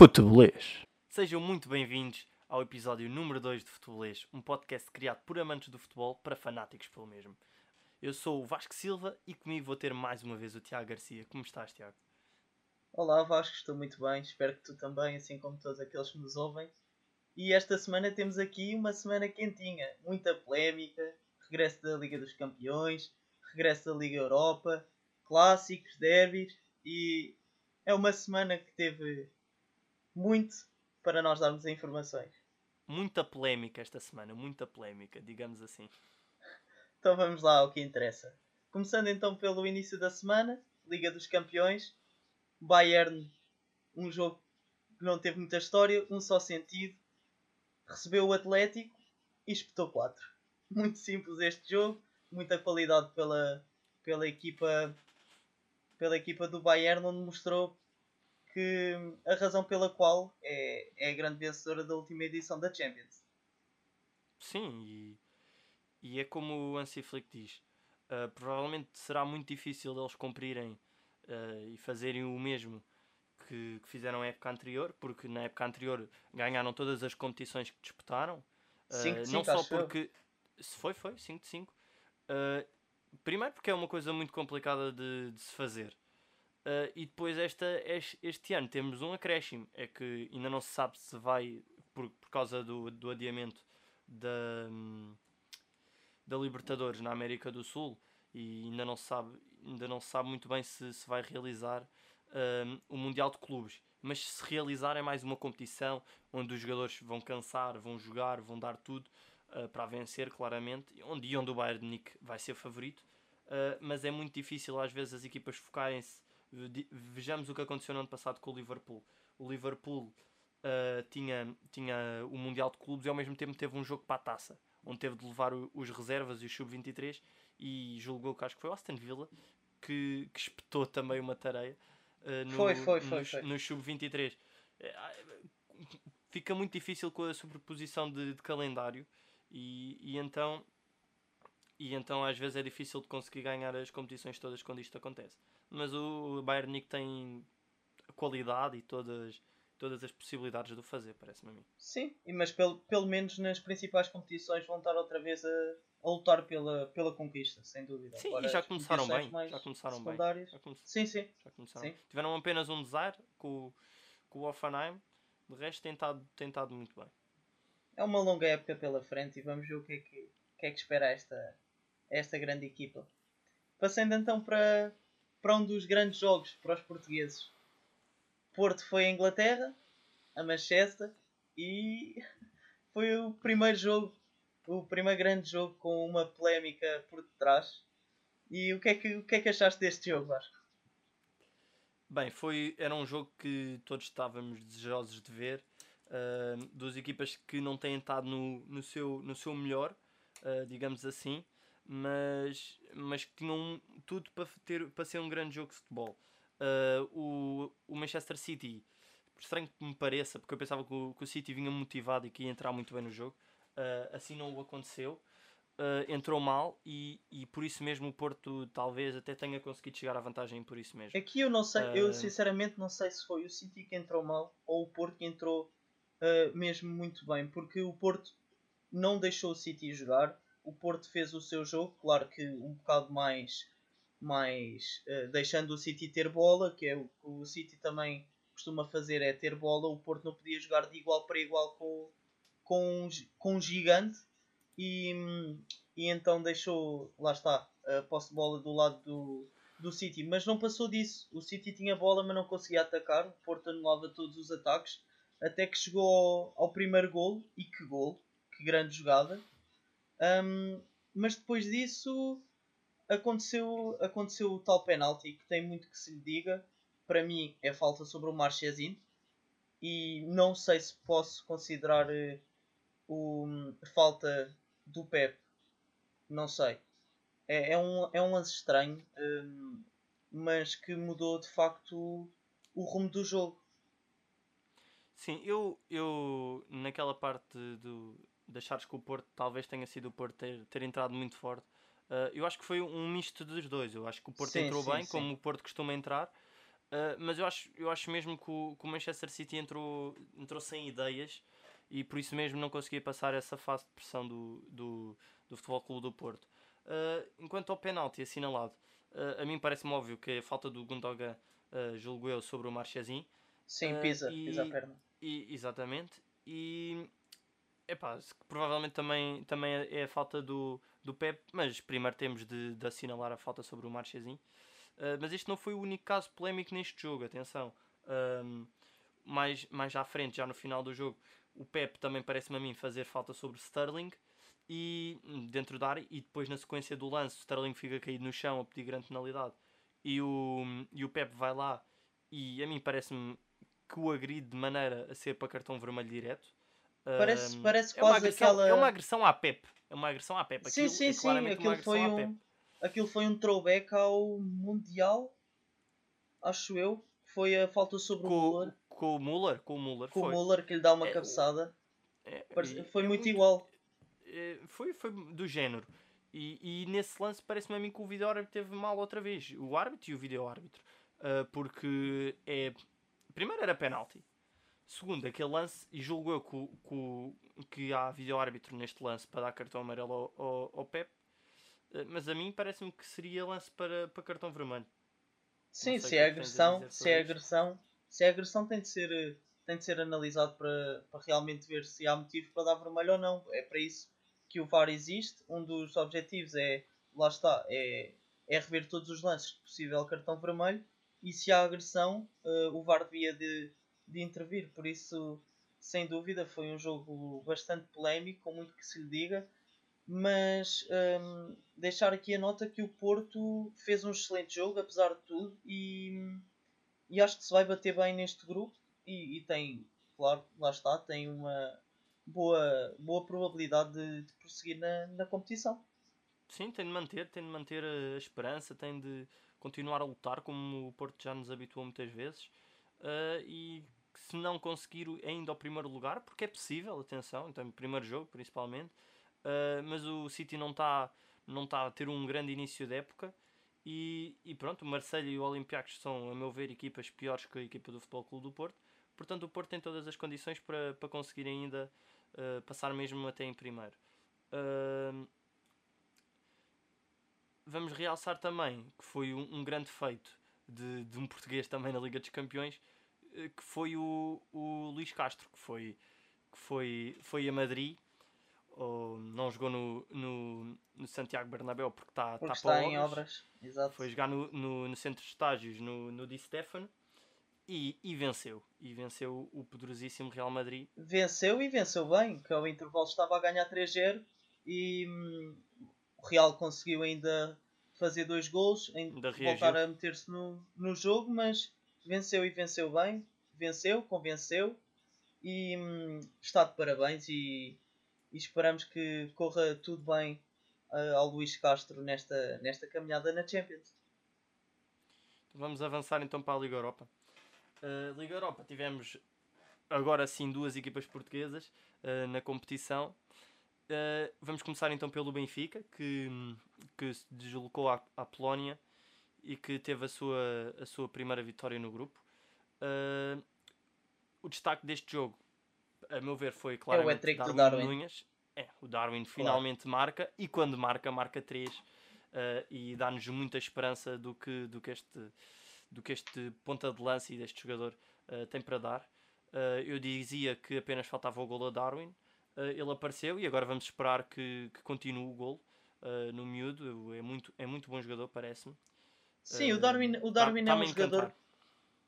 Futebolês. Sejam muito bem-vindos ao episódio número 2 de Futebolês, um podcast criado por amantes do futebol para fanáticos pelo mesmo. Eu sou o Vasco Silva e comigo vou ter mais uma vez o Tiago Garcia. Como estás, Tiago? Olá Vasco, estou muito bem, espero que tu também, assim como todos aqueles que nos ouvem. E esta semana temos aqui uma semana quentinha, muita polémica, regresso da Liga dos Campeões, regresso da Liga Europa, clássicos, derbys e é uma semana que teve muito para nós darmos informações. Muita polémica esta semana, muita polémica, digamos assim. Então vamos lá ao que interessa. Começando então pelo início da semana, Liga dos Campeões, Bayern, um jogo que não teve muita história, um só sentido, recebeu o Atlético e espetou 4. Muito simples este jogo, muita qualidade pela, pela equipa pela equipa do Bayern, onde mostrou que a razão pela qual é, é a grande vencedora da última edição da Champions. Sim, e, e é como o Hansi Flick diz, uh, provavelmente será muito difícil eles cumprirem uh, e fazerem o mesmo que, que, fizeram na época anterior, porque na época anterior ganharam todas as competições que disputaram. Uh, cinco de não só porque. Se foi, foi, 5 de 5. primeiro porque é uma coisa muito complicada de, de se fazer. Uh, e depois esta, este, ano temos um acréscimo, é que ainda não se sabe se vai, por, por causa do, do adiamento da, da Libertadores na América do Sul, e ainda não se sabe, ainda não sabe muito bem se, se vai realizar uh, o Mundial de Clubes. Mas se realizar é mais uma competição onde os jogadores vão cansar, vão jogar, vão dar tudo uh, para vencer, claramente, e onde o Bayern Munique vai ser favorito. mas é muito difícil às vezes as equipas focarem-se Vejamos o que aconteceu no ano passado com o Liverpool. O Liverpool uh, tinha, tinha o Mundial de Clubes e ao mesmo tempo teve um jogo para a taça, onde teve de levar o, os reservas e os sub-23 e julgou que acho que foi o Aston Villa que, que espetou também uma tareia uh, no, foi, foi, foi, nos sub-23. Fica muito difícil com a sobreposição de, de calendário e, e então e então às vezes é difícil de conseguir ganhar as competições todas quando isto acontece mas o Bayern Munique tem qualidade e todas, todas as possibilidades de o fazer, parece-me a mim. Sim, mas pelo, pelo menos nas principais competições vão estar outra vez a, a lutar pela, pela conquista, sem dúvida. Sim, Agora, e já começaram bem. Já começaram bem. Já come... Sim, sim. Já começaram. Sim. Tiveram apenas um desar com, com o Offenheim, de resto tem estado, tem estado muito bem. É uma longa época pela frente e vamos ver o que é que, que, é que espera esta, esta grande equipa. Passando então para, para um dos grandes jogos para os portugueses. Porto foi a Inglaterra, a Manchester, e foi o primeiro jogo, o primeiro grande jogo com uma polémica por detrás. E o que é que, o que, é que achaste deste jogo, Vasco? Bem, foi, era um jogo que todos estávamos desejosos de ver. Uh, duas equipas que não têm estado no, no, seu, no seu melhor, uh, digamos assim mas, mas que tinham tudo para, ter, para ser um grande jogo de futebol. Uh, o, o Manchester City, por estranho que me pareça, porque eu pensava que o, que o City vinha motivado e que ia entrar muito bem no jogo, uh, assim não o aconteceu. Uh, entrou mal e, e por isso mesmo o Porto talvez até tenha conseguido chegar à vantagem por isso mesmo. Aqui eu não sei, eu sinceramente não sei se foi o City que entrou mal ou o Porto que entrou mesmo muito bem, porque o Porto não deixou o City jogar o Porto fez o seu jogo, claro que um bocado mais, mais uh, deixando o City ter bola, que é o que o City também costuma fazer, é ter bola. O Porto não podia jogar de igual para igual com, com, com um gigante e, e então deixou, lá está, a posse de bola do lado do, do City, mas não passou disso. O City tinha bola, mas não conseguia atacar. O Porto anulava todos os ataques até que chegou ao, ao primeiro gol. E que gol! Que grande jogada! Um, mas depois disso aconteceu, aconteceu o tal penalti que tem muito que se lhe diga. Para mim é falta sobre o Marchesin e não sei se posso considerar uh, o, falta do Pep. Não sei. É, é, um, é um lance estranho, um, mas que mudou de facto o rumo do jogo. Sim, eu, eu naquela parte do, de achares que o Porto talvez tenha sido o Porto ter, ter entrado muito forte. Uh, eu acho que foi um misto dos dois. Eu acho que o Porto sim, entrou sim, bem, sim. como o Porto costuma entrar, Uh, mas eu acho, eu acho mesmo que o, que o, Manchester City entrou, entrou sem ideias e por isso mesmo não conseguia passar essa fase de pressão do, do, do Futebol Clube do Porto. Uh, enquanto ao penalti assinalado, a mim parece-me óbvio que a falta do Gundogan, julgo eu, sobre o Marchesin. Sim, pisa, e, pisa a perna. E, exatamente. E epá, provavelmente também, também é a falta do, do Pep, mas primeiro temos de, de assinalar a falta sobre o Marchesin. Uh, mas este não foi o único caso polémico neste jogo, atenção. Um, mais, mais à frente, já no final do jogo, o Pep também parece-me a mim fazer falta sobre Sterling e dentro da área e depois na sequência do lance o Sterling fica caído no chão a pedir grande penalidade e o, e o Pep vai lá e a mim parece-me que o agride de maneira a ser para cartão vermelho direto. Parece, parece é quase agressão, aquela. É uma agressão à Pep. É uma agressão à Pep. Aquilo, sim, sim, é sim. Aquilo foi, um, aquilo foi um throwback ao Mundial, acho eu. Foi a falta sobre com, o Muller. Com o Muller? Com o Muller, com foi. o Muller que lhe dá uma é, cabeçada. É, foi muito igual. É, foi, foi do género. E, e nesse lance parece-me a mim que o vídeo árbitro teve mal outra vez. O árbitro e o vídeo árbitro. Uh, porque é. Primeiro era penalti. Segundo, aquele lance, e julgo eu que, que, que há vídeo árbitro neste lance para dar cartão amarelo ao, ao, ao Pep. Uh, mas a mim parece-me que seria lance para, para cartão vermelho. Sim, se é agressão, se é agressão, se é agressão tem de ser tem de ser analisado para, para realmente ver se há motivo para dar vermelho ou não. É para isso que o VAR existe. Um dos objetivos é, lá está, é, é rever todos os lances de possível cartão vermelho e se há agressão, uh, o VAR devia de, de intervir. Por isso, sem dúvida, foi um jogo bastante polémico, com muito que se lhe diga. Mas um, deixar aqui a nota que o Porto fez um excelente jogo, apesar de tudo, e, e acho que se vai bater bem neste grupo. E, e tem, claro, lá está, tem uma, boa, boa probabilidade de, de prosseguir na, na competição. Sim, tem de manter, tem de manter a esperança, tem de continuar a lutar como o Porto já nos habituou muitas vezes uh, e se não conseguir ainda o primeiro lugar, porque é possível, atenção, então primeiro jogo principalmente, uh, mas o City não está não tá a ter um grande início de época e, e pronto, o Marseille e o Olympiacos são, a meu ver, equipas piores que a equipa do Futebol Clube do Porto, portanto o Porto tem todas as condições para, para conseguir ainda uh, passar mesmo até em primeiro. Uh, vamos realçar também que foi um, um grande feito de, de, um português também na Liga dos Campeões, que foi o, o Luís Castro, que foi, que foi, foi a Madrid. Ou não jogou no, no, no Santiago Bernabéu porque, tá, porque está, está em obras. Exato. Foi jogar no, no, no centro de estágios no, no Di Stefano e, e, venceu. E venceu o poderosíssimo Real Madrid. Venceu e venceu bem, que ao intervalo estava a ganhar 3-0 e hum, o Real conseguiu ainda fazer dois gols, ainda voltar a meter-se no, no jogo, mas venceu e venceu bem, venceu, convenceu e hum, está de parabéns e, e, esperamos que corra tudo bem uh, ao Luís Castro nesta, nesta caminhada na Champions. Vamos avançar então para a Liga Europa. Uh, Liga Europa tivemos agora sim duas equipas portuguesas uh, na competição. Uh, vamos começar então pelo Benfica, que, que se deslocou à, à Polónia e que teve a sua, a sua primeira vitória no grupo. Uh, o destaque deste jogo, a meu ver, foi claramente é o Darwin, Darwin. É, o Darwin finalmente claro. marca e quando marca, marca 3 uh, e dá-nos muita esperança do que, do que este do que este ponta de lança e deste jogador uh, tem para dar. Uh, eu dizia que apenas faltava o gol a Darwin, uh, ele apareceu e agora vamos esperar que, que continue o gol no miúdo. É muito, é muito bom jogador, parece-me. Sim, o Darwin, o tá, Darwin tá, é um jogador.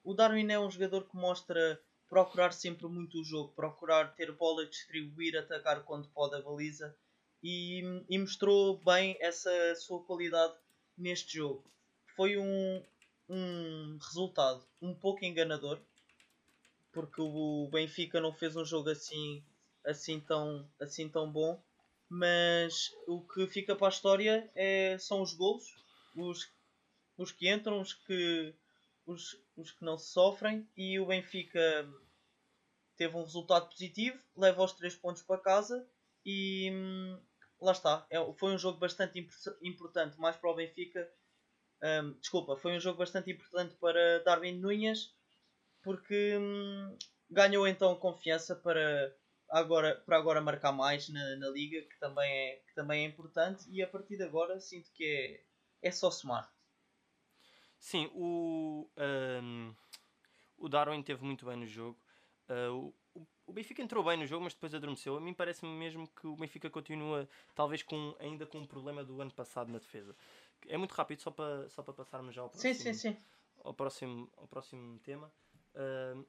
O Darwin é um jogador que mostra procurar sempre muito o jogo, procurar ter bola, distribuir, atacar quando pode a baliza e, e mostrou bem essa sua qualidade neste jogo. Foi um, um resultado um pouco enganador porque o Benfica não fez um jogo assim assim tão assim tão bom mas o que fica para a história é, são os gols os, os que entram os que os, os que não sofrem e o Benfica teve um resultado positivo leva os três pontos para casa e hum, lá está é, foi um jogo bastante importante mais para o Benfica Um, desculpa, foi um jogo bastante importante para Darwin Nunes porque hum, ganhou então confiança para agora, para agora marcar mais na, na liga, que também, é, que também é importante, e a partir de agora sinto que é, é só somar. Sim, o, um, o Darwin teve muito bem no jogo. Uh, o, o Benfica entrou bem no jogo, mas depois adormeceu. A mim parece-me mesmo que o Benfica continua, talvez com, ainda com um problema do ano passado na defesa. É muito rápido, só para, só para passarmos já ao próximo, sim, sim, sim. Ao, próximo, ao próximo tema. Uh,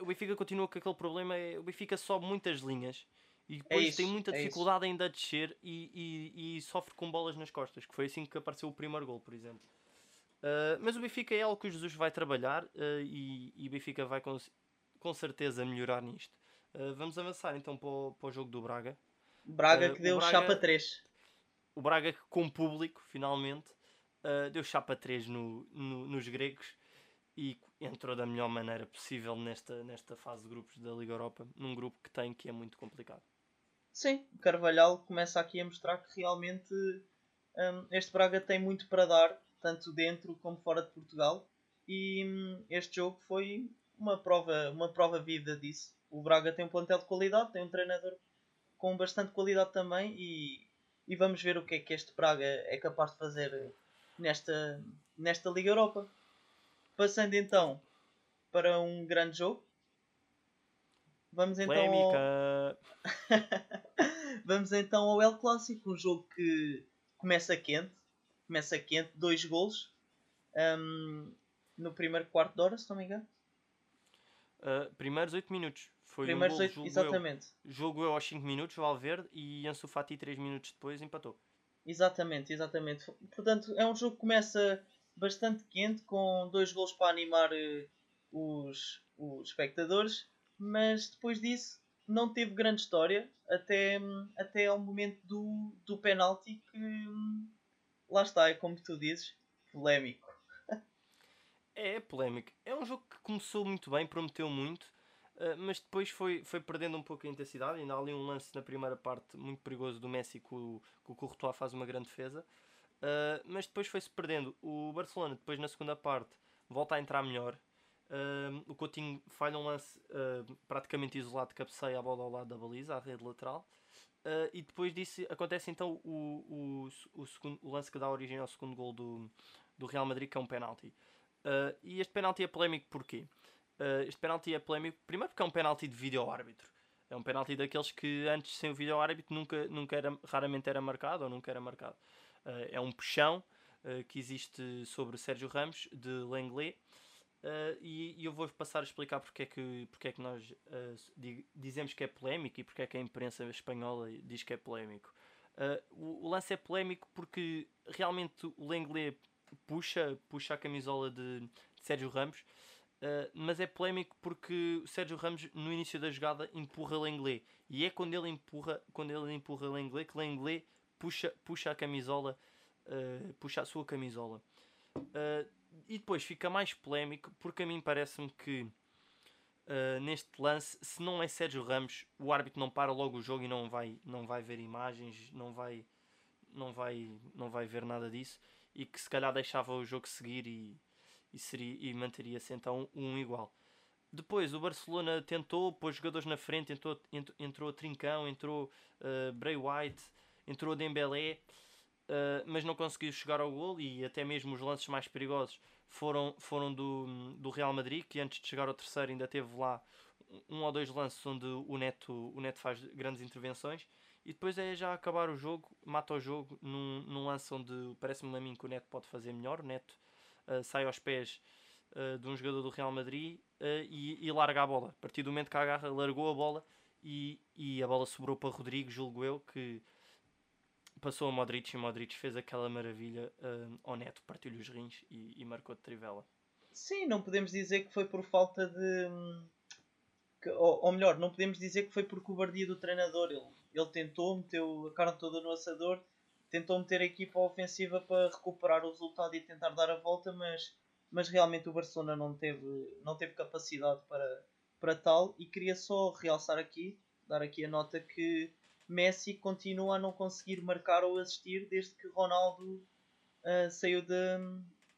o Benfica continua com aquele problema. É, o Benfica sobe muitas linhas e depois é isso, tem muita é dificuldade é ainda a descer e, e, e, sofre com bolas nas costas, que foi assim que apareceu o primeiro gol, por exemplo. Uh, mas o Benfica é algo que o Jesus vai trabalhar uh, e, o Benfica vai com, com certeza melhorar nisto. Uh, vamos avançar então para o, para o jogo do Braga. Braga que deu Braga, chapa 3. O Braga com público, finalmente, deu chapa 3 no, no, nos gregos e entrou da melhor maneira possível nesta, nesta fase de grupos da Liga Europa, num grupo que tem que é muito complicado. Sim, Carvalhal começa aqui a mostrar que realmente um, este Braga tem muito para dar tanto dentro como fora de Portugal. E hum, este jogo foi uma prova, uma prova viva disso. O Braga tem um plantel de qualidade, tem um treinador com bastante qualidade também e, e vamos ver o que é que este Braga é capaz de fazer nesta, nesta Liga Europa. Passando então para um grande jogo. Vamos então ao... Vamos então ao El Clássico, um jogo que começa quente, começa quente, dois golos um, no primeiro quarto de hora, se não me engano. Uh, primeiros 8 minutos. Foi primeiros um gol, 8, exatamente. Eu, jogo eu aos 5 minutos, Valverde, e Ansu Fati 3 minutos depois empatou. Exatamente, exatamente. Portanto, é um jogo que começa bastante quente, com dois gols para animar uh, os, os espectadores, mas depois disso não teve grande história até, até ao momento do, do penalti que lá está, é como tu dizes, polémico. é, é polémico. É um jogo que começou muito bem, prometeu muito, uh, mas depois foi, foi perdendo um pouco a intensidade. Ainda há ali um lance na primeira parte muito perigoso do Messi que o, o Courtois faz uma grande defesa. Uh, mas depois foi-se perdendo. O Barcelona, depois na segunda parte, volta a entrar melhor. Uh, o Coutinho falha um lance praticamente isolado, cabeceia a bola ao lado da baliza, à rede lateral. Uh, e depois disso acontece então o, o, o, segundo, o lance que dá origem ao segundo gol do, do Real Madrid, que é um penalti. Uh, e este penalti é polémico porquê? Uh, este penalti é polémico primeiro porque é um penalti de vídeo árbitro. É um penalti daqueles que antes sem o vídeo árbitro nunca, nunca era, raramente era marcado ou nunca era marcado. é um puxão que existe sobre Sérgio Ramos de Lenglet Uh, e, e, eu vou passar a explicar porque é que, porque é que nós uh, dizemos que é polémico e porque é que a imprensa espanhola diz que é polémico. Uh, o, o, lance é polémico porque realmente o Lenglet puxa, puxa a camisola de, de Sérgio Ramos, mas é polémico porque o Sérgio Ramos no início da jogada empurra Lenglet e é quando ele empurra, quando ele empurra Lenglet que Lenglet puxa, puxa a camisola, puxa a sua camisola. Uh, e depois fica mais polémico porque a mim parece-me que uh, neste lance, se não é Sérgio Ramos, o árbitro não para logo o jogo e não vai, não vai ver imagens, não vai, não vai, não vai ver nada disso e que se calhar deixava o jogo seguir e, e, seria, e manteria-se então um igual. Depois o Barcelona tentou, pôs jogadores na frente, entrou, entrou, Trincão, entrou uh, Bray White, entrou Dembélé uh, mas não conseguiu chegar ao gol e até mesmo os lances mais perigosos foram, foram do, do Real Madrid, que antes de chegar ao terceiro ainda teve lá um ou dois lances onde o Neto, o Neto faz grandes intervenções e depois é já acabar o jogo, mata o jogo num, num lance onde parece-me a mim que o Neto pode fazer melhor. O Neto uh, sai aos pés uh, de um jogador do Real Madrid uh, e, e, larga a bola. A partir do momento que a agarra, largou a bola e, e a bola sobrou para Rodrigo, julgo eu, que passou a Modric e Modric fez aquela maravilha uh, ao neto, partiu-lhe os rins e, e, marcou de trivela. Sim, não podemos dizer que foi por falta de. Que, ou, ou, melhor, não podemos dizer que foi por cobardia do treinador. Ele, ele tentou, meteu a carne toda no assador, tentou meter a equipa ofensiva para recuperar o resultado e tentar dar a volta, mas, mas realmente o Barcelona não teve, não teve capacidade para, para tal. E queria só realçar aqui, dar aqui a nota que Messi continua a não conseguir marcar ou assistir desde que Ronaldo uh, saiu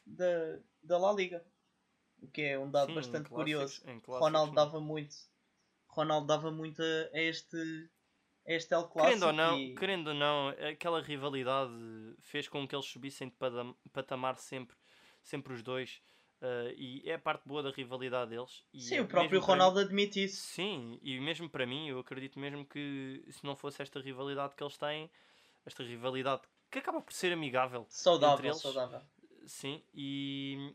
da, da La Liga. O que é um dado Sim, bastante clássicos- curioso. clássicos, Ronaldo sim. dava muito. Ronaldo dava muito a este, a este El Clássico. Querendo ou não, e- querendo ou não, aquela rivalidade fez com que eles subissem de patamar sempre, sempre os dois. Eh, e é a parte boa da rivalidade deles. Sim, é o próprio Ronaldo admite isso. Sim, e mesmo para mim, eu acredito mesmo que se não fosse esta rivalidade que eles têm, esta rivalidade que acaba por ser amigável, entre Saudável, eles, saudável. sim, e,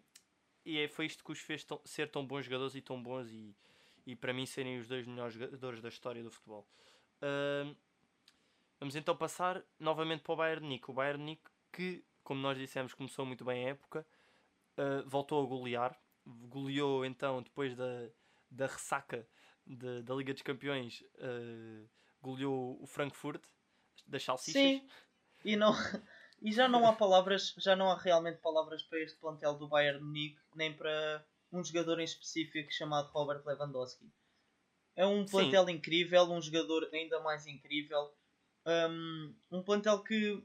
e é, foi isto que os fez tão- ser tão bons jogadores e tão bons e, e para mim serem os dois melhores jogadores da história do futebol. Ahm, vamos então passar novamente para o Bayern Munique. O Bayern Munique que, como nós dissemos, começou muito bem a época, ah, voltou a golear, goleou então depois da, da ressaca de- da Liga dos Campeões, ah, goleou o Frankfurt das salsichas. Sim, e, não, e já não há palavras, já não há realmente palavras para este plantel do Bayern de Munique, nem para um jogador em específico chamado Robert Lewandowski. É um Sim. plantel incrível, um jogador ainda mais incrível. Um, um plantel que,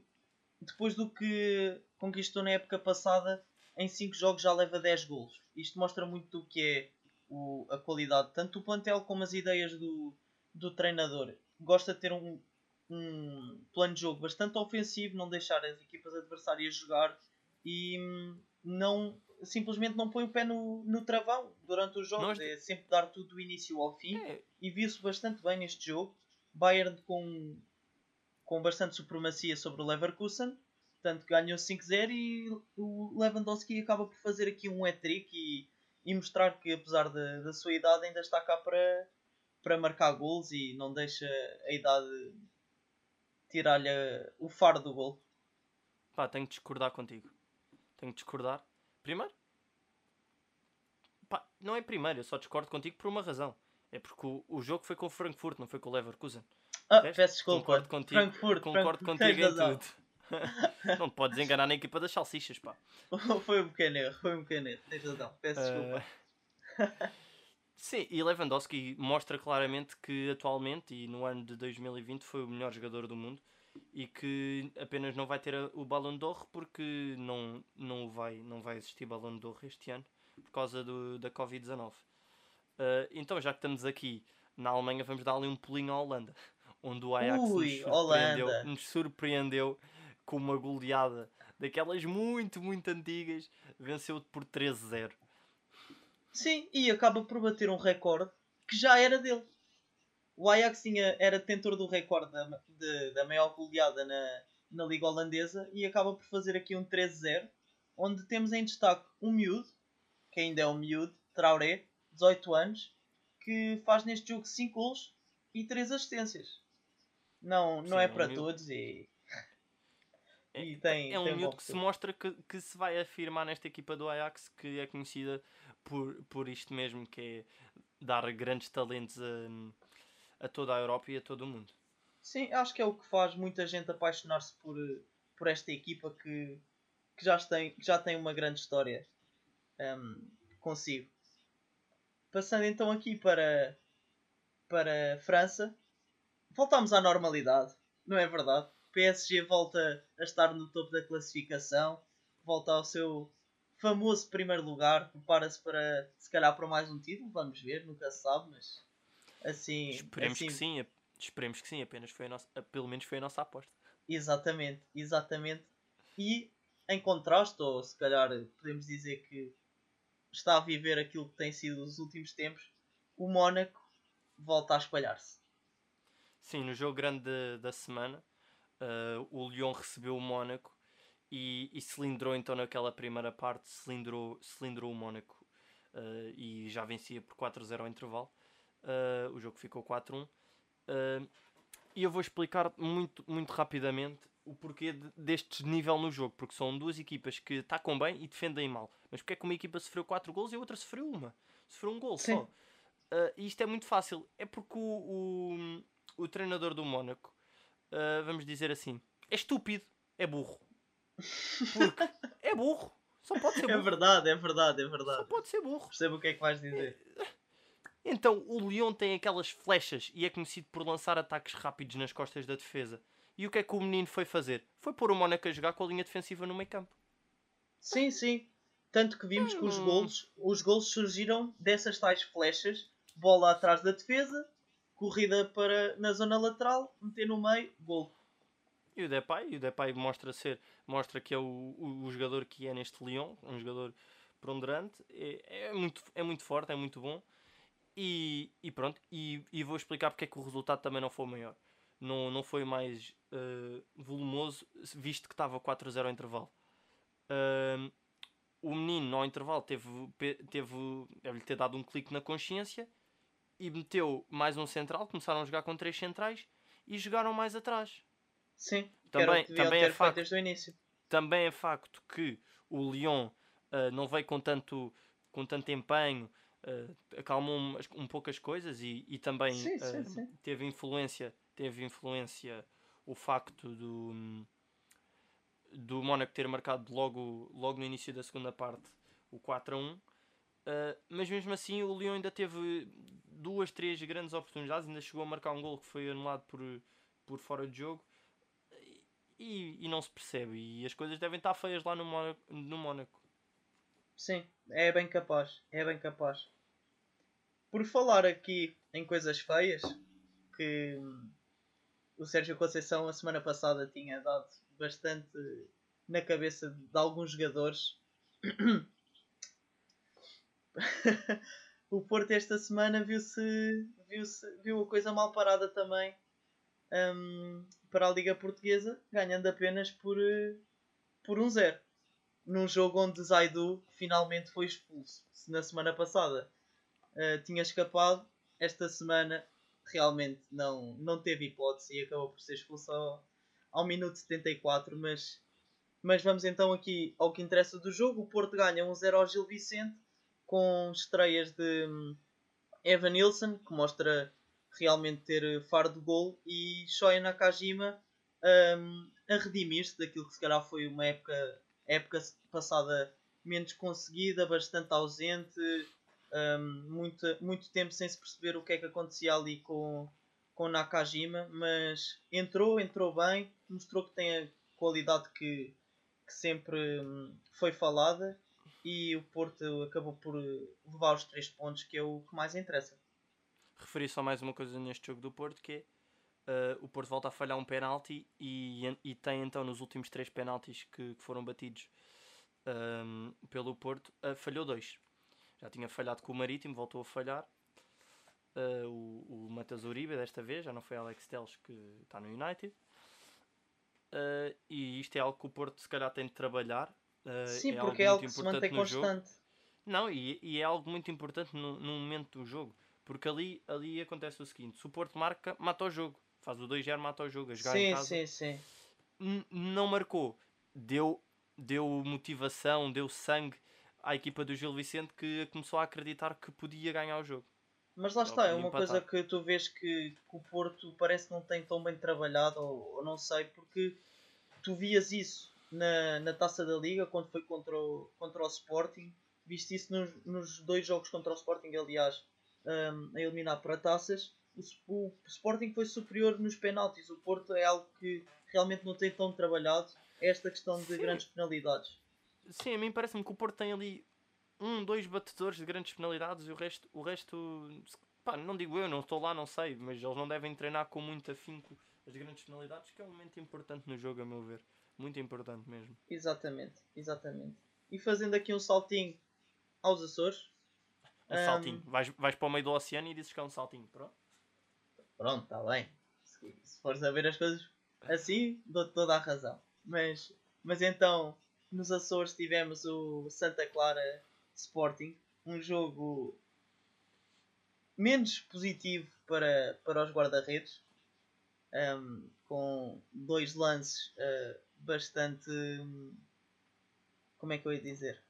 depois do que conquistou na época passada, em 5 jogos já leva 10 golos. Isto mostra muito do que é o- a qualidade, tanto do plantel como as ideias do, do treinador. Gosta de ter um, um plano de jogo bastante ofensivo, não deixar as equipas adversárias jogar e hum, não simplesmente não põe o pé no, no travão durante os jogos. Nós- É sempre dar tudo do início ao fim É, e viu-se bastante bem neste jogo. Bayern com, com bastante supremacia sobre o Leverkusen, tanto que ganhou 5-0 e o Lewandowski acaba por fazer aqui um hat-trick e, e mostrar que apesar da, da sua idade ainda está cá para, para marcar gols e não deixa a idade tirar-lhe o faro do gol. Pá, tenho que discordar contigo. Tenho que discordar. Primeiro, pá, não é primeiro, eu só discordo contigo por uma razão. É porque o, o jogo foi com o Frankfurt, não foi com o Leverkusen. Ah, peço desculpa. Concordo contigo, Frankfurt, concordo Frankfurt, contigo em razão. tudo. não podes enganar na equipa das salsichas, pá. foi um pequeno erro, foi um pequeno erro. Tens razão, peço desculpa. Ah, Sim, e Lewandowski mostra claramente que atualmente e no ano de 2020 foi o melhor jogador do mundo e que apenas não vai ter o Ballon d'Or porque não, não, vai, não vai existir Ballon d'Or este ano por causa do, da Covid-19. Ah, então, já que estamos aqui na Alemanha, vamos dar ali um pulinho à Holanda, onde o Ajax nos, Ui, surpreendeu, Holanda. nos surpreendeu com uma goleada daquelas muito, muito antigas, venceu por 13-0. Sim, e acaba por bater um recorde que já era dele. O Ajax tinha, era detentor do recorde da, de- da maior goleada na, na Liga Holandesa e acaba por fazer aqui um 13-0, onde temos em destaque um miúdo, que ainda é um miúdo, Traoré, 18 anos, que faz neste jogo 5 gols e 3 assistências. Não, não Sim, é é um para todos e, É, e tem, é um miúdo que se mostra que, que se vai afirmar nesta equipa do Ajax que é conhecida por, por isto mesmo, que é dar grandes talentos a, a toda a Europa e a todo o mundo. Sim, acho que é o que faz muita gente apaixonar-se por, por esta equipa que, que já, tem, que já tem uma grande história hum, consigo. Passando então aqui para, para a França, voltamos à normalidade, não é verdade? PSG volta a estar no topo da classificação, volta ao seu famoso primeiro lugar, prepara-se para se calhar para mais um título, vamos ver, nunca se sabe, mas assim, Esperemos assim que sim, esperemos que sim, apenas foi a nossa, pelo menos foi a nossa aposta. Exatamente, exatamente. E em contraste, ou se calhar podemos dizer que está a viver aquilo que tem sido os últimos tempos, o Mónaco volta a espalhar-se. Sim, no jogo grande da semana, ah, o Lyon recebeu o Mónaco e, e cilindrou então naquela primeira parte, cilindrou, cilindrou o Mónaco ah, e já vencia por 4-0 ao intervalo. Ah, o jogo ficou 4-1. Ah, e eu vou explicar muito, muito rapidamente o porquê de- deste nível no jogo, porque são duas equipas que atacam bem e defendem mal. Mas porque é que uma equipa sofreu 4 gols e a outra sofreu uma? Sofreu um gol Sim. só. E isto é muito fácil. É porque o, o, o treinador do Mónaco, ah, vamos dizer assim, é estúpido, é burro. Porque é burro. Só pode ser É burro. verdade, é verdade, é Só verdade. pode ser burro. Percebo o que é que vais dizer. Então, o Leão tem aquelas flechas e é conhecido por lançar ataques rápidos nas costas da defesa. E o que é que o menino foi fazer? Foi pôr o Mónaco a jogar com a linha defensiva no meio campo. Sim, sim. Tanto que vimos que os golos, os golos surgiram dessas tais flechas, bola atrás da defesa, corrida para na zona lateral, meter no meio, gol. E o Depay, o Depay mostra ser, mostra que é o, o, o jogador que é neste Lyon, um jogador ponderante, é, é, muito, é muito forte, é muito bom. E, e pronto, e, e, vou explicar porque é que o resultado também não foi maior. Não, não foi mais uh, volumoso, visto que estava 4-0 ao intervalo. Uh, o menino, ao intervalo, teve, teve, deve-lhe ter dado um clique na consciência e meteu mais um central. Começaram a jogar com três centrais e jogaram mais atrás. Sim, também, também é facto, desde o início. Também é facto que o Lyon uh, não veio com tanto, com tanto empenho, uh, acalmou um, um pouco as coisas e, e também sim, uh, sim, sim. teve influência, teve influência o facto do do Mónaco ter marcado logo, logo no início da segunda parte o 4 a 1. Uh, mas mesmo assim o Lyon ainda teve duas, três grandes oportunidades, ainda chegou a marcar um gol que foi anulado por, por fora de jogo e, e não se percebe. E as coisas devem estar feias lá no Mónaco. No Mónaco. Sim, é bem capaz, é bem capaz. Por falar aqui em coisas feias, que o Sérgio Conceição a semana passada tinha dado bastante na cabeça de alguns jogadores. o Porto esta semana viu-se viu, -se, viu a coisa mal parada também um, para a Liga Portuguesa, ganhando apenas por, por um zero. Num jogo onde Zaidu finalmente foi expulso. Se na semana passada uh, tinha escapado, esta semana realmente não, não teve hipótese e acabou por ser expulso ao, ao minuto 74. Mas, mas vamos então aqui ao que interessa do jogo. O Porto ganha 1-0 ao Gil Vicente com estreias de hum, Evan Nilsson, que mostra realmente ter faro de gol, e Shoya Nakajima um, a redimir-se daquilo que se calhar foi uma época, época passada menos conseguida, bastante ausente, um, muito, muito tempo sem se perceber o que é que acontecia ali com, com Nakajima, mas entrou, entrou bem, mostrou que tem a qualidade que, que sempre hum, foi falada e o Porto acabou por levar os três pontos, que é o que mais interessa. Referi só mais uma coisa neste jogo do Porto, que é uh, o Porto volta a falhar um penalti e, e tem então nos últimos três penaltis que, que foram batidos um, pelo Porto, uh, falhou dois. Já tinha falhado com o Marítimo, voltou a falhar uh, o, o Uribe desta vez, já não foi Alex Teles que está no United. Uh, e isto é algo que o Porto se calhar tem de trabalhar. Uh, Sim, é porque é algo que se mantém constante. Jogo. Não, e, e, é algo muito importante no, no, momento do jogo. Porque ali, ali acontece o seguinte: se o Porto marca, mata o jogo. Faz o 2-0, mata o jogo. A jogar sim, em casa. sim, sim. não marcou. Deu, deu motivação, deu sangue à equipa do Gil Vicente que começou a acreditar que podia ganhar o jogo. Mas lá está, é uma empatar. coisa que tu vês que, que, o Porto parece que não tem tão bem trabalhado, ou, ou, não sei, porque tu vias isso na, na taça da Liga quando foi contra o, contra o Sporting, viste isso nos, nos dois jogos contra o Sporting, aliás, um, a eliminar para taças. O, o, Sporting foi superior nos penaltis, o Porto é algo que realmente não tem tão trabalhado, esta questão de Sim. grandes penalidades. Sim, a mim parece-me que o Porto tem ali um, dois batedores de grandes penalidades e o resto, o resto pá, não digo eu, não estou lá, não sei, mas eles não devem treinar com muito afinco as grandes penalidades, que é um momento importante no jogo, a meu ver. Muito importante mesmo. Exatamente, exatamente. E fazendo aqui um saltinho aos Açores. Um, um saltinho. Vais, vais para o meio do oceano e dizes que é um saltinho, pronto? Pronto, está bem. Se, se fores a ver as coisas assim, dou-te toda a razão. Mas, mas então, nos Açores tivemos o Santa Clara Sporting, um jogo menos positivo para, para os guarda-redes, um, com dois lances uh, bastante. Como é que eu ia dizer?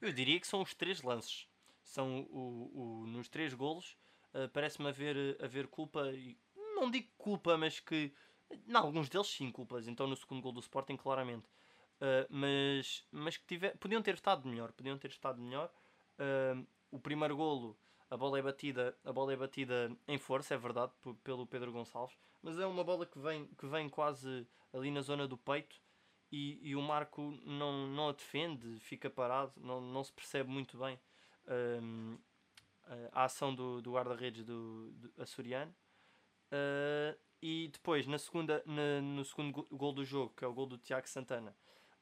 Eu diria que são os três lances. São o, o, nos três golos. Uh, Parece-me haver, haver culpa. Não digo culpa, mas que. Em alguns deles sim culpas. Então no segundo gol do Sporting, claramente. Uh, mas, mas que tiver, podiam ter estado melhor. Podiam ter estado melhor. Uh, o primeiro golo, a bola é batida, a bola é batida em força, é verdade, pelo Pedro Gonçalves, mas é uma bola que vem, que vem quase ali na zona do peito e, e o Marco não, não a defende, fica parado, não, não se percebe muito bem um, a ação do, do guarda-redes do, do açoriano. Uh, e depois, na segunda, na, no segundo gol do jogo, que é o gol do Tiago Santana,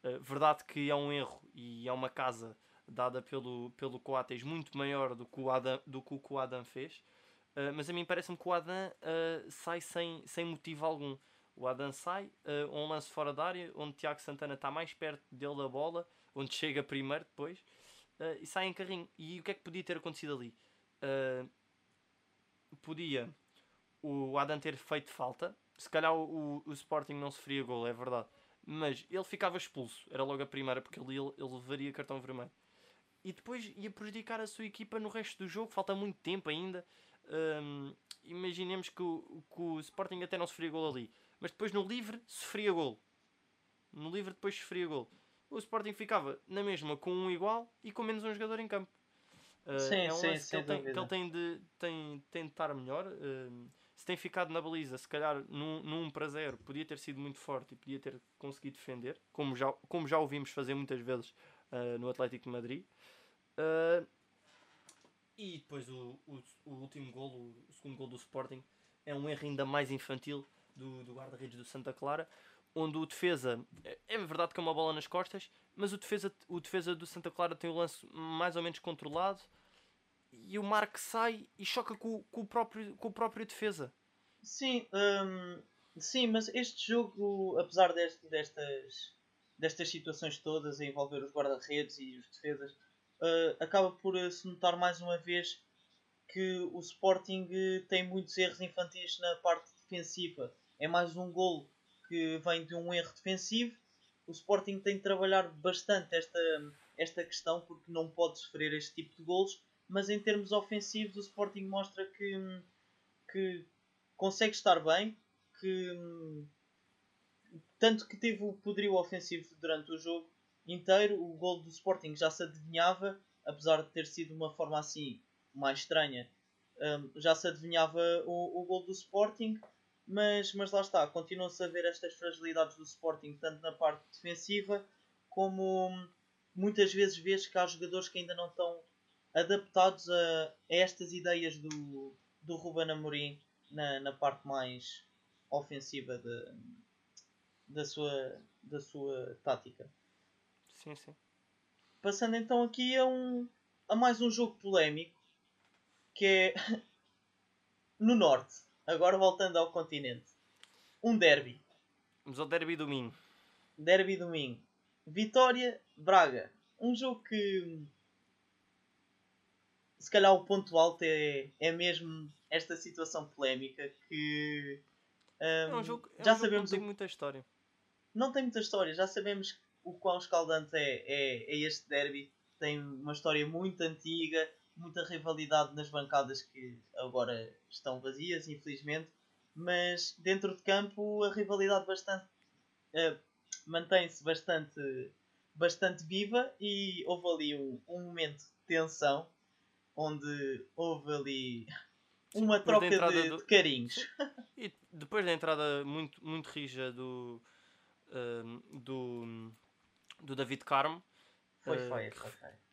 uh, verdade que é um erro e é uma casa dada pelo, pelo Coates muito maior do que o Adam, do que o Adam fez. Uh, mas a mim parece-me que o Adam sai sem, sem motivo algum. O Adam sai, uh, um lance fora da área, onde Tiago Santana está mais perto dele da bola, onde chega primeiro depois, e sai em carrinho. E o que é que podia ter acontecido ali? podia o Adam ter feito falta, se calhar o, o, Sporting não sofria gol, é verdade. Mas ele ficava expulso, era logo a primeira, porque ele, ele, ele levaria cartão vermelho e depois ia prejudicar a sua equipa no resto do jogo. Falta muito tempo ainda. Um, imaginemos que o, que o Sporting até não sofria gol ali, mas depois no livre sofria gol. No livre depois sofria gol. O Sporting ficava na mesma com um igual e com menos um jogador em campo. Uh, sim, é um sim, que, ele tem, que ele tem de, tem, tem de estar melhor. Uh, se tem ficado na baliza, se calhar num, num 1 para 0, podia ter sido muito forte e podia ter conseguido defender, como já, como já ouvimos fazer muitas vezes uh, no Atlético de Madrid. E depois o, o, o, último gol, o segundo gol do Sporting, é um erro ainda mais infantil do, do guarda-redes do Santa Clara, onde o defesa, é, é verdade que é uma bola nas costas, mas o defesa, o defesa do Santa Clara tem o lance mais ou menos controlado e o Marco sai e choca com, com, o, próprio, com o próprio defesa. Sim, hum, sim, mas este jogo, apesar deste, destas, destas situações todas a envolver os guarda-redes e os defesas, uh, acaba por uh, se notar mais uma vez que o Sporting uh, tem muitos erros infantis na parte defensiva. É mais um golo que vem de um erro defensivo. O Sporting tem de trabalhar bastante esta, esta questão porque não pode sofrer este tipo de golos. Mas em termos ofensivos, o Sporting mostra que, que consegue estar bem, que tanto que teve o poderio ofensivo durante o jogo inteiro. O gol do Sporting já se adivinhava, apesar de ter sido uma forma assim mais estranha. Um, já se adivinhava o, o gol do Sporting, mas, mas lá está, continuam-se a ver estas fragilidades do Sporting, tanto na parte defensiva como muitas vezes vês que há jogadores que ainda não estão adaptados a, a estas ideias do, do Ruben Amorim na, na parte mais ofensiva de, da, sua, da sua tática. Sim, sim. Passando então aqui a, um, a mais um jogo polémico que é no norte. Agora voltando ao continente. Um derby. Vamos ao derby domingo. Derby domingo. Vitória Braga. Um jogo que se calhar o ponto alto é, é mesmo esta situação polémica que um, é um jogo, é já um sabemos jogo não tem muita história. Não tem muita história, já sabemos o quão escaldante é, é, é este derby. Tem uma história muito antiga, muita rivalidade nas bancadas que agora estão vazias, infelizmente. Mas dentro de campo a rivalidade bastante uh, mantém-se bastante, bastante viva e houve ali um, um momento de tensão onde houve ali uma troca de, do... de, carinhos. E depois da entrada muito, muito rija do, uh, do do David Carmo. Foi uh, feio, foi feio.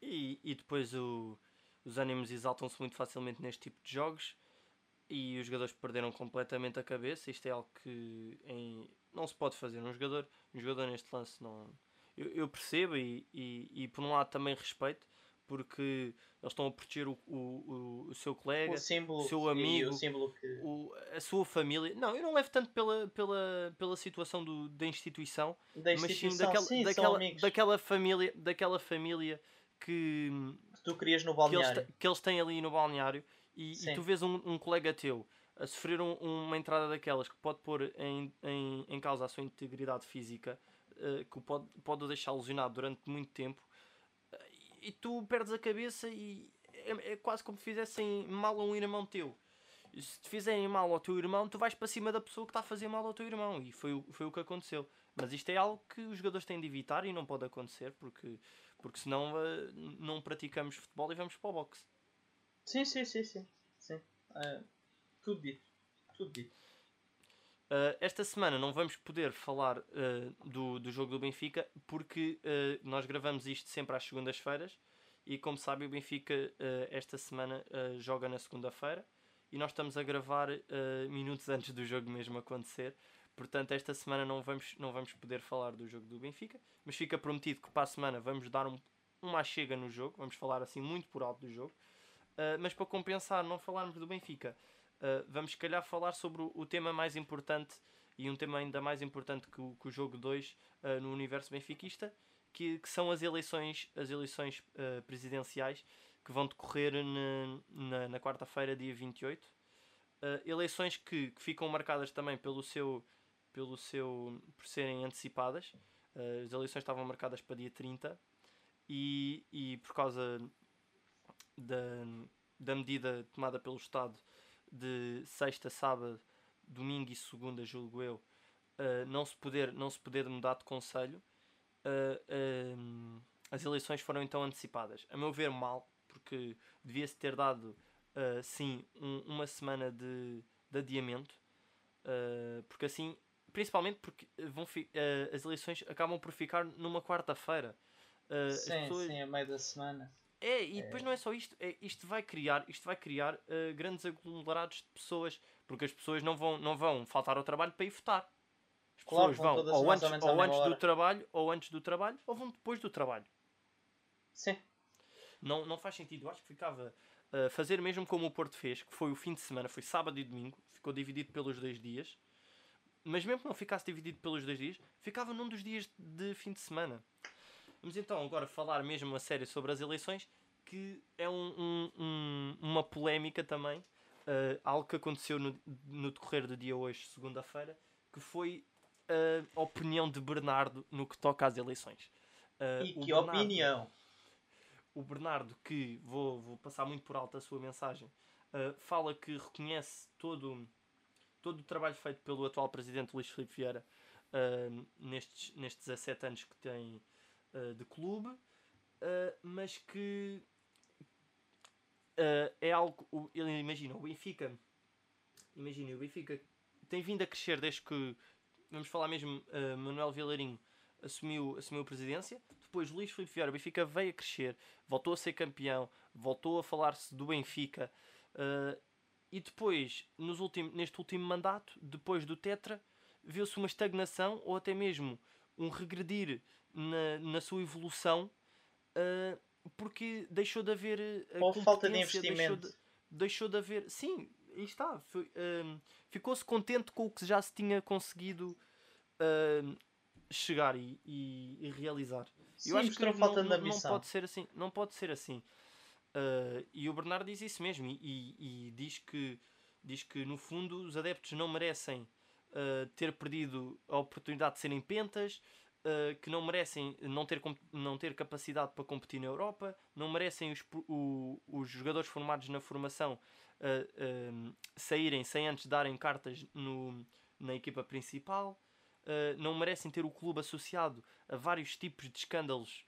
E, e depois o, os ânimos exaltam-se muito facilmente neste tipo de jogos e os jogadores perderam completamente a cabeça. Isto é algo que em, não se pode fazer. Um jogador, um jogador neste lance não. Eu, eu percebo e, e, e, por um lado também respeito, porque eles estão a proteger o, o, o seu colega, o, símbolo, o seu amigo, o que... o, a sua família. Não, eu não levo tanto pela, pela, pela situação do, da instituição, da instituição mas sim daquela, sim, daquela, daquela família, daquela família que, que tu querias no balneário. Que eles, que eles têm ali no balneário e, e tu vês um, um colega teu a sofrer um, uma entrada daquelas que pode pôr em, em, em causa a sua integridade física, uh, que pode, pode deixar lesionado durante muito tempo e tu perdes a cabeça e é, é quase como se fizessem mal a um irmão teu. Se te fizerem mal ao teu irmão, tu vais para cima da pessoa que está a fazer mal ao teu irmão. E foi, foi o que aconteceu. Mas isto é algo que os jogadores têm de evitar e não pode acontecer porque, porque senão uh, não praticamos futebol e vamos para o boxe. Sim, sim, sim, sim. sim. Uh, tudo dito. Tudo dito. Uh, esta semana não vamos poder falar do, do jogo do Benfica porque nós gravamos isto sempre às segundas-feiras e, como sabe, o Benfica esta semana joga na segunda-feira e nós estamos a gravar minutos antes do jogo mesmo acontecer. Portanto, esta semana não vamos, não vamos poder falar do jogo do Benfica, mas fica prometido que para a semana vamos dar um, uma chega no jogo, vamos falar assim muito por alto do jogo. mas para compensar, não falarmos do Benfica uh, vamos se calhar falar sobre o, o, tema mais importante e um tema ainda mais importante que o, que o jogo 2 uh, ah, no universo benfiquista, que, que, são as eleições, as eleições uh, presidenciais que vão decorrer na, na, na quarta-feira, dia 28. Uh, eleições que, que, ficam marcadas também pelo seu, pelo seu por serem antecipadas. as eleições estavam marcadas para dia 30 e, e por causa da, da medida tomada pelo Estado de sexta, sábado, domingo e segunda, julgo eu, uh, não, se poder, não se poder mudar de conselho, uh, as eleições foram então antecipadas. A meu ver, mal, porque devia-se ter dado, sim, um, uma semana de, de adiamento, porque assim, principalmente porque vão as eleições acabam por ficar numa quarta-feira. sim, pessoas... sim, a meio da semana. É, e depois é. não é só isto, é, isto vai criar, isto vai criar uh, grandes aglomerados de pessoas, porque as pessoas não vão, não vão faltar ao trabalho para ir votar. As claro, pessoas vão ou antes, ou antes do trabalho, ou antes do trabalho, ou vão depois do trabalho. Sim. Não, não faz sentido. Eu acho que ficava uh, fazer mesmo como o Porto fez, que foi o fim de semana, foi sábado e domingo, ficou dividido pelos dois dias. Mas mesmo que não ficasse dividido pelos dois dias, ficava num dos dias de fim de semana. Vamos então agora falar mesmo a sério sobre as eleições, que é um, um, um, uma polémica também, uh, algo que aconteceu no, no decorrer do dia hoje, segunda-feira, que foi a opinião de Bernardo no que toca às eleições. Uh, e que Bernardo, opinião! O Bernardo, que vou, vou passar muito por alto a sua mensagem, uh, fala que reconhece todo, todo o trabalho feito pelo atual presidente Luís Filipe Vieira nestes, nestes 17 anos que tem uh, de clube, uh, mas que uh, é algo. Ele imagina, o Benfica. Imagina, o Benfica tem vindo a crescer desde que. Vamos falar mesmo, Manuel Vilarinho assumiu, assumiu a presidência. Depois Luís Filipe Vieira, o Benfica veio a crescer, voltou a ser campeão, voltou a falar-se do Benfica. Uh, e depois, nos últimos, neste último mandato, depois do Tetra, viu-se uma estagnação ou até mesmo um regredir na, na sua evolução uh, porque deixou de haver a Ou falta de investimento. Deixou de, deixou de haver. Sim, aí está. Uh, Ficou-se contente com o que já se tinha conseguido uh, chegar e, e, e, realizar. Sim, Eu acho que não, não, não, pode ser assim. Não pode ser assim. Uh, e o Bernardo diz isso mesmo e, e, diz que diz que no fundo os adeptos não merecem uh, ter perdido a oportunidade de serem pentas, uh, que não merecem não ter, não ter capacidade para competir na Europa, não merecem os, o, os jogadores formados na formação saírem sem antes darem cartas no, na equipa principal, não merecem ter o clube associado a vários tipos de escândalos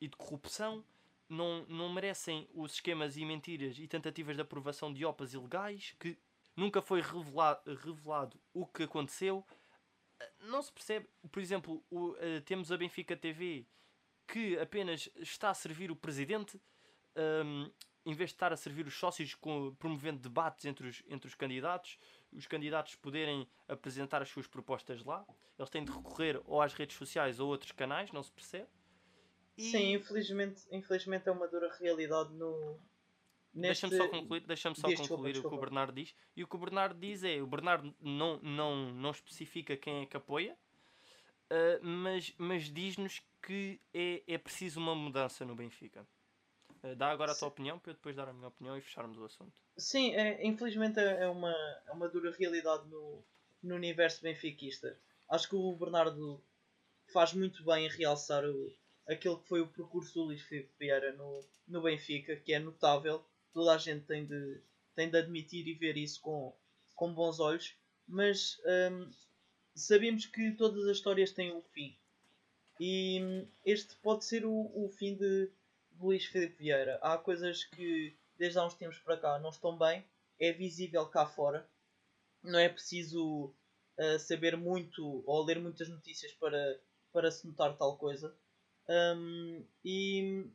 e de corrupção. Não, não merecem os esquemas e mentiras e tentativas de aprovação de OPAs ilegais, que nunca foi revelado, revelado o que aconteceu não se percebe, por exemplo, o, uh, temos a Benfica TV que apenas está a servir o presidente um, em vez de estar a servir os sócios com, promovendo debates entre os, entre os candidatos, os candidatos poderem apresentar as suas propostas lá. Eles têm de recorrer ou às redes sociais ou a outros canais, não se percebe. E... Sim, infelizmente, infelizmente é uma dura realidade no, Neste... Deixa-me só concluir, deixa só concluir desculpa, o que o Bernardo diz. E o que o Bernardo diz é: o Bernardo não, não, não especifica quem é que apoia, uh, mas, mas diz-nos que é, é preciso uma mudança no Benfica. Uh, dá agora a tua Sim. opinião para eu depois dar a minha opinião e fecharmos o assunto. Sim, é, infelizmente é, é uma, é uma dura realidade no, no universo benfiquista. Acho que o Bernardo faz muito bem em realçar o, aquele que foi o percurso do Luís Filipe Vieira no, no Benfica, que é notável toda a gente tem de, tem de admitir e ver isso com, com bons olhos, mas hum, sabemos que todas as histórias têm um fim. E hum, este pode ser o, o fim de, Luís Filipe Vieira. Há coisas que desde há uns tempos para cá não estão bem, é visível cá fora. não é preciso uh, saber muito ou ler muitas notícias para, para se notar tal coisa. Um, e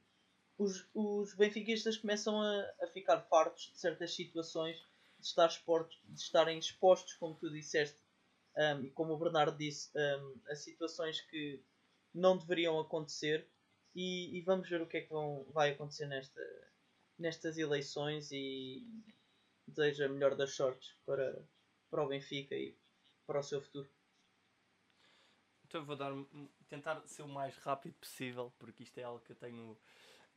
os, os benfiquistas começam a, a ficar fartos de certas situações, de, estar de estarem expostos, como tu disseste, um, e como o Bernardo disse, um, a situações que não deveriam acontecer. E, e, vamos ver o que é que vão, vai acontecer nesta, nestas eleições e desejo a melhor das sortes para, para o Benfica e para o seu futuro. Então vou dar, tentar ser o mais rápido possível, porque isto é algo que eu tenho,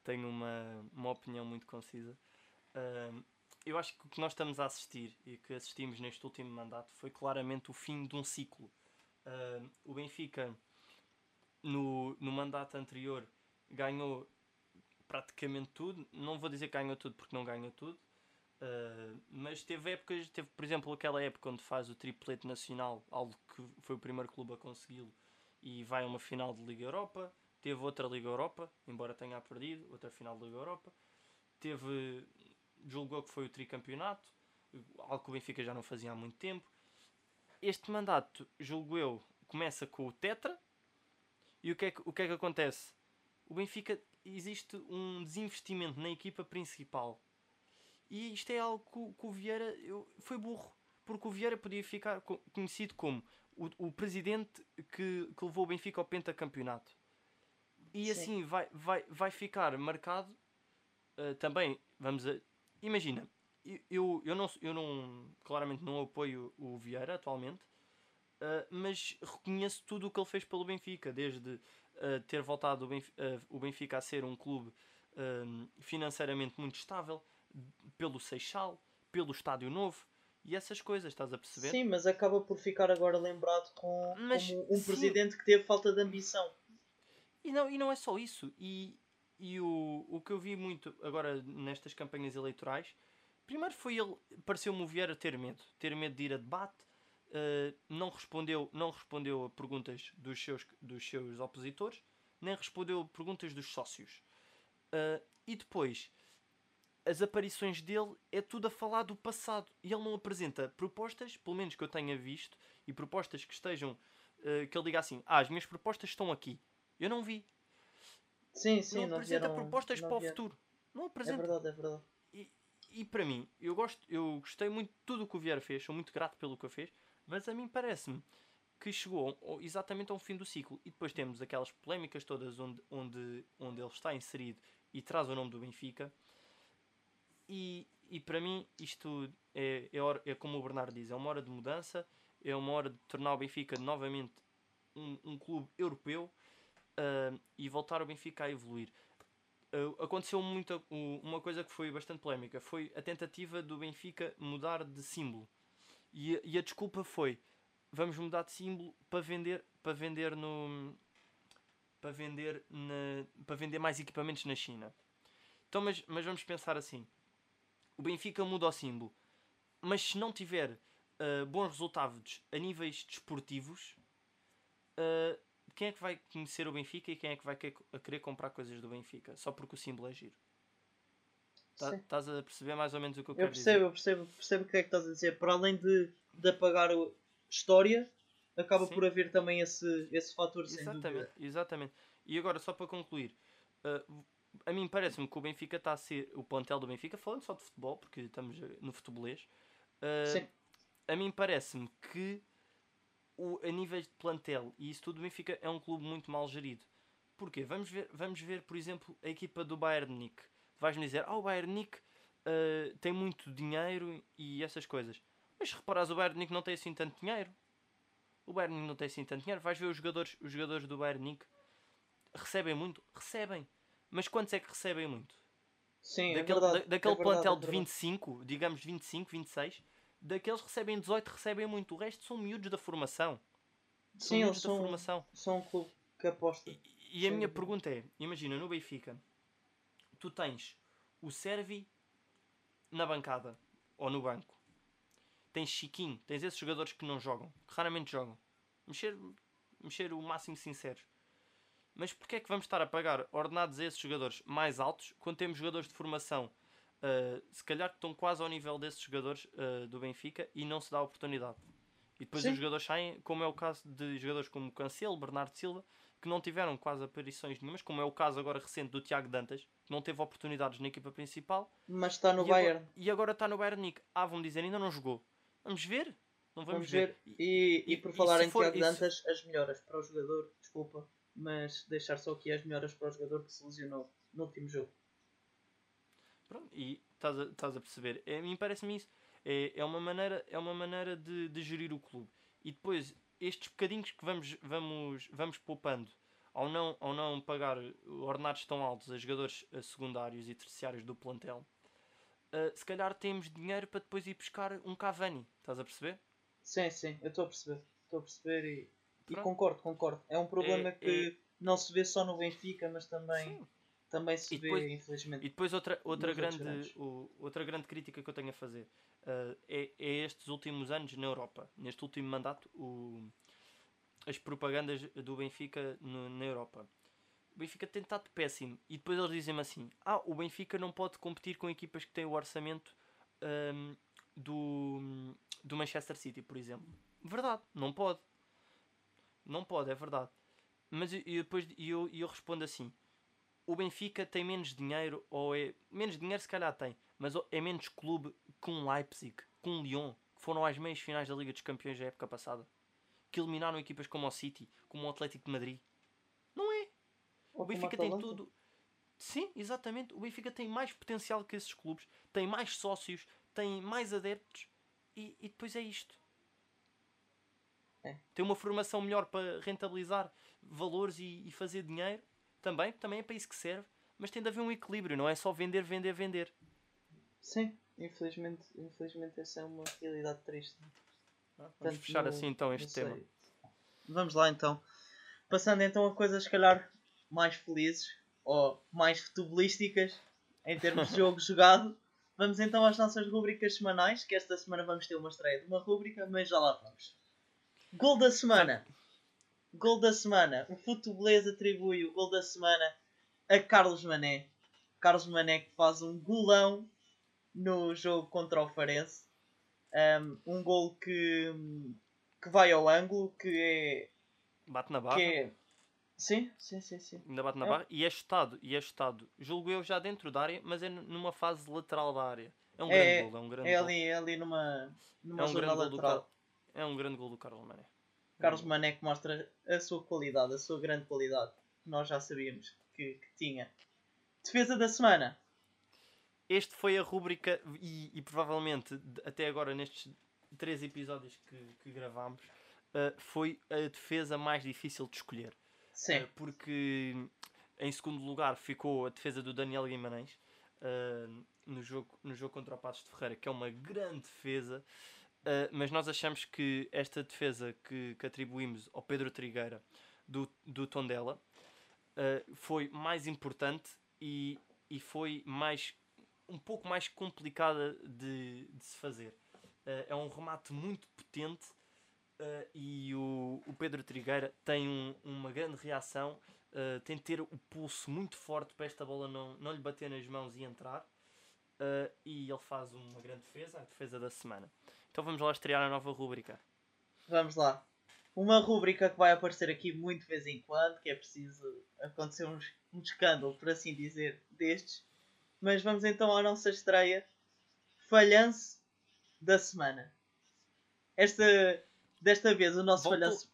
tenho uma, uma opinião muito concisa. Uh, eu acho que o que nós estamos a assistir e que assistimos neste último mandato foi claramente o fim de um ciclo. Uh, o Benfica, no, no mandato anterior, ganhou praticamente tudo. Não vou dizer que ganhou tudo porque não ganhou tudo. Uh, mas teve épocas, teve por exemplo aquela época onde faz o triplete nacional, algo que foi o primeiro clube a consegui-lo, e vai a uma final de Liga Europa. Teve outra Liga Europa, embora tenha perdido, outra final de Liga Europa. Teve, julgou que foi o tricampeonato, algo que o Benfica já não fazia há muito tempo. Este mandato, julgo eu, começa com o Tetra. E o que é que, o que, é que acontece? O Benfica existe um desinvestimento na equipa principal. E isto é algo que, o Vieira eu, foi burro. Porque o Vieira podia ficar conhecido como o, o presidente que, que levou o Benfica ao pentacampeonato. E Sim. assim vai, vai, vai ficar marcado uh, também. Vamos a. Imagina, eu, eu, não, eu não. Claramente não apoio o Vieira atualmente. Uh, mas reconheço tudo o que ele fez pelo Benfica, desde uh, ter voltado o Benfica, o Benfica, a ser um clube financeiramente muito estável, pelo Seixal, pelo Estádio Novo e essas coisas, estás a perceber? Sim, mas acaba por ficar agora lembrado com, mas, como um sim. presidente que teve falta de ambição. E não, e não é só isso. E, e o, o que eu vi muito agora nestas campanhas eleitorais, primeiro foi ele, pareceu-me o Vieira ter medo, ter medo de ir a debate, uh, não, respondeu, não respondeu a perguntas dos seus, dos seus opositores, nem respondeu a perguntas dos sócios. Uh, e depois, as aparições dele é tudo a falar do passado. E ele não apresenta propostas, pelo menos que eu tenha visto, e propostas que estejam. Uh, que ele diga assim: Ah, as minhas propostas estão aqui. Eu não vi. Sim, sim, não, não apresenta vieram, propostas não para vieram. o futuro. Não É apresenta. verdade, é verdade. E, e para mim, eu, gosto, eu gostei muito de tudo o que o Vieira fez, sou muito grato pelo que ele fez, mas a mim parece-me que chegou exatamente ao fim do ciclo. E depois temos aquelas polémicas todas onde, onde, onde ele está inserido e traz o nome do Benfica. E, e para mim, isto é, é, é como o Bernardo diz: é uma hora de mudança, é uma hora de tornar o Benfica novamente um, um clube europeu ah, e voltar o Benfica a evoluir. Ah, aconteceu muita, uma coisa que foi bastante polémica: foi a tentativa do Benfica mudar de símbolo. E, e a desculpa foi: vamos mudar de símbolo para vender, para vender no. Para vender, na, para vender mais equipamentos na China. Então, mas, mas vamos pensar assim: o Benfica muda o símbolo, mas se não tiver ah, bons resultados a níveis desportivos, ah, quem é que vai conhecer o Benfica e quem é que vai a querer comprar coisas do Benfica? Só porque o símbolo é giro. Tá-. Estás a perceber mais ou menos o que eu, Eu quero percebo, dizer? eu percebo, percebo o que é que estás a dizer. Para além de, de apagar o- história, acaba Sim. por haver também esse, esse fator sem Exatamente, dúvida. exatamente. E agora, só para concluir, ah, a mim parece-me que o Benfica está a ser, o plantel do Benfica, falando só de futebol, porque estamos no futebolês, ah, Sim. a mim parece-me que o, a nível de plantel e isso tudo, o Benfica é um clube muito mal gerido. Porquê? Vamos ver, vamos ver por exemplo, a equipa do Bayern Munique. Vais-me dizer, ah, o Bayern de Munique ah, tem muito dinheiro e essas coisas. Mas se reparares, o Bayern Munique não tem assim tanto dinheiro. O Bayern Munique não tem assim tanto dinheiro. Vais ver os jogadores, os jogadores do Bayern Munique recebem muito? Recebem. Mas quantos é que recebem muito? Sim, daquele é verdade. da- daquele é verdade, plantel é de verdade. 25, digamos 25, 26, daqueles que recebem 18 recebem muito. O resto são miúdos da formação. São Sim, eles da são, formação. são um clube que aposta. E, e a minha pergunta é: imagina, no Benfica, tu tens o Servi na bancada ou no banco, tens Chiquinho, tens esses jogadores que não jogam, que raramente jogam, mexer, mexer o máximo sinceros. Mas porquê é que vamos estar a pagar ordenados a esses jogadores mais altos quando temos jogadores de formação uh, se calhar que estão quase ao nível desses jogadores uh, do Benfica e não se dá a oportunidade. E depois Sim. os jogadores saem, como é o caso de jogadores como Cancelo, Bernardo Silva, que não tiveram quase aparições nenhumas, como é o caso agora recente do Tiago Dantas, que não teve oportunidades na equipa principal. Mas está no e Bayern. Agora, e agora está no Bayern Nick. Ah, vão dizer, ainda não jogou. Vamos ver. Não vamos, vamos ver. ver. E, e, e, por falar em for, Tiago Dantas, as melhoras para o jogador, desculpa, mas deixar só aqui as melhoras para o jogador que se lesionou no último jogo. Pronto, e estás a, estás a perceber. É, a mim parece-me isso. É, é uma maneira, é uma maneira de, de gerir o clube. E depois, estes bocadinhos que vamos, vamos, vamos poupando ao não, ao não pagar ordenados tão altos a jogadores secundários e terciários do plantel, uh, se calhar temos dinheiro para depois ir buscar um Cavani. Estás a perceber? Sim, sim, eu estou a perceber. Estou a perceber e, e, concordo, concordo. É um problema é, que é... não se vê só no Benfica, mas também, também se vê, infelizmente. E depois outra, outra, grande, o, outra grande crítica que eu tenho a fazer uh, é, é estes últimos anos na Europa. Neste último mandato, o, as propagandas do Benfica no, na Europa. O Benfica tem estado péssimo. E depois eles dizem-me assim: Ah, o Benfica não pode competir com equipas que têm o orçamento um, do, do Manchester City, por exemplo. Verdade, não pode. Não pode, é verdade. Mas e depois eu, eu respondo assim: o Benfica tem menos dinheiro, ou é. Menos dinheiro se calhar tem, mas é menos clube que um Leipzig, que um Lyon, que foram às meias finais da Liga dos Campeões da época passada que eliminaram equipas como o City, como o Atlético de Madrid. Não é. Ou o Benfica tem tudo. Sim, exatamente. O Benfica tem mais potencial que esses clubes, tem mais sócios, tem mais adeptos e, e depois é isto. É. Tem uma formação melhor para rentabilizar valores e, e fazer dinheiro também, também é para isso que serve, mas tem de haver um equilíbrio, não é só vender, vender, vender. Sim, infelizmente, infelizmente essa é uma realidade triste. Vamos Tanto fechar no, assim então este tema. Vamos lá então. Passando então a coisas, se calhar, mais felizes ou mais futebolísticas em termos de jogo jogado. Vamos então às nossas rubricas semanais, que esta semana vamos ter uma estreia de uma rubrica, mas já lá vamos. Gol da semana. Gol da semana. O futebolês atribui o gol da semana a Carlos Mané. Carlos Mané que faz um golão no jogo contra o Farense. Um, um gol que, que vai ao ângulo, que é. Bate na barra. É... Sim, sim, sim, sim. Ainda bate na é. barra e é chutado, e é chutado. Julgo eu já dentro da área, mas é numa fase lateral da área. É um é, grande gol, é um grande é ali, É ali numa, numa é um zona lateral. É um grande gol do Carlos Mané. Carlos Mané que mostra a sua qualidade, a sua grande qualidade. Nós já sabíamos que, que tinha. Defesa da semana este foi a rúbrica e, e, provavelmente até agora nestes três episódios que, que gravámos uh, foi a defesa mais difícil de escolher. Sim. Uh, porque em segundo lugar ficou a defesa do Daniel Guimarães uh, no, jogo, no jogo contra o Passos de Ferreira, que é uma grande defesa. Mas nós achamos que esta defesa que, que atribuímos ao Pedro Trigueira do, do Tondela foi mais importante e, e foi mais um pouco mais complicada de, de se fazer. Uh, é um remate muito potente uh, e o, o, Pedro Trigueira tem um, uma grande reação, uh, tem de ter o pulso muito forte para esta bola não, não lhe bater nas mãos e entrar. E ele faz uma grande defesa, a defesa da semana. Então vamos lá estrear a nova rúbrica. Vamos lá. Uma rúbrica que vai aparecer aqui muito de vez em quando, que é preciso acontecer uns, um escândalo, por assim dizer, destes mas vamos então à nossa estreia. Falhanço da semana. Esta, desta vez o nosso voltou... falhanço.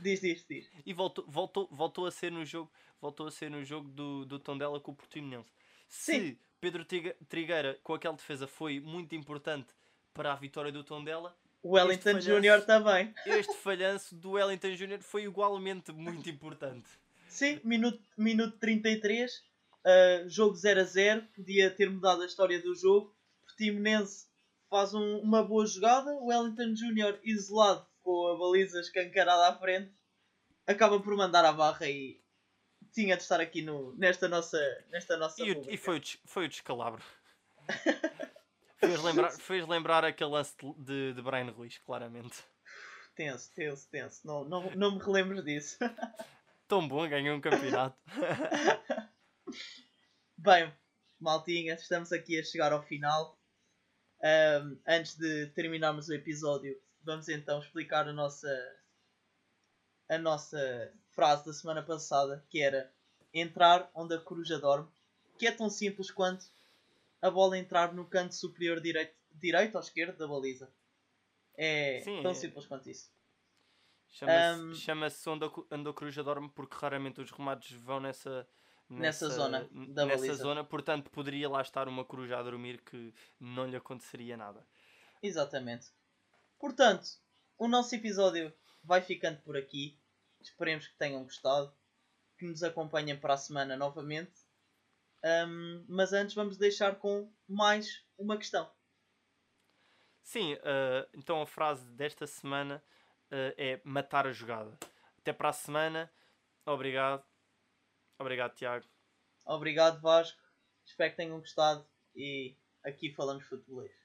Diz, diz, diz. E voltou, voltou, voltou a ser no jogo, voltou a ser no jogo do, do Tondela com o Portimonense. Se Sim. Pedro Trigueira com aquela defesa foi muito importante para a vitória do Tondela, o Wellington Júnior também. Este falhanço do Wellington Júnior foi igualmente muito importante. Sim, minuto, minuto 33 Uh, jogo 0 a 0, podia ter mudado a história do jogo. Portimonense faz um, uma boa jogada. Wellington Júnior isolado com a baliza escancarada à frente acaba por mandar a barra e tinha de estar aqui no, nesta nossa nesta nossa e, e foi, o, foi o descalabro. Fez, lembrar, fez lembrar aquele lance de, de Brian Ruiz claramente. Tenso, tenso, tenso. Não, não, não me relembro disso. Tão bom, ganhou um campeonato. Bem, maltinha, estamos aqui a chegar ao final. Um, antes de terminarmos o episódio, vamos então explicar a nossa a nossa frase da semana passada, que era entrar onde a coruja dorme, que é tão simples quanto a bola entrar no canto superior direito, direito ou esquerdo da baliza. É Sim, tão é... simples quanto isso. Chama-se um, chama onde, a, onde a coruja dorme porque raramente os remates vão nessa, nessa, nessa zona da nessa baliza. zona, portanto poderia lá estar uma coruja a dormir que não lhe aconteceria nada. Exatamente. Portanto, o nosso episódio vai ficando por aqui. Esperemos que tenham gostado, que nos acompanhem para a semana novamente. Um, mas antes vamos deixar com mais uma questão. Sim, uh, então a frase desta semana uh, é matar a jogada. Até para a semana. Obrigado. Obrigado, Tiago. Obrigado, Vasco. Espero que tenham gostado e aqui falamos futebolês.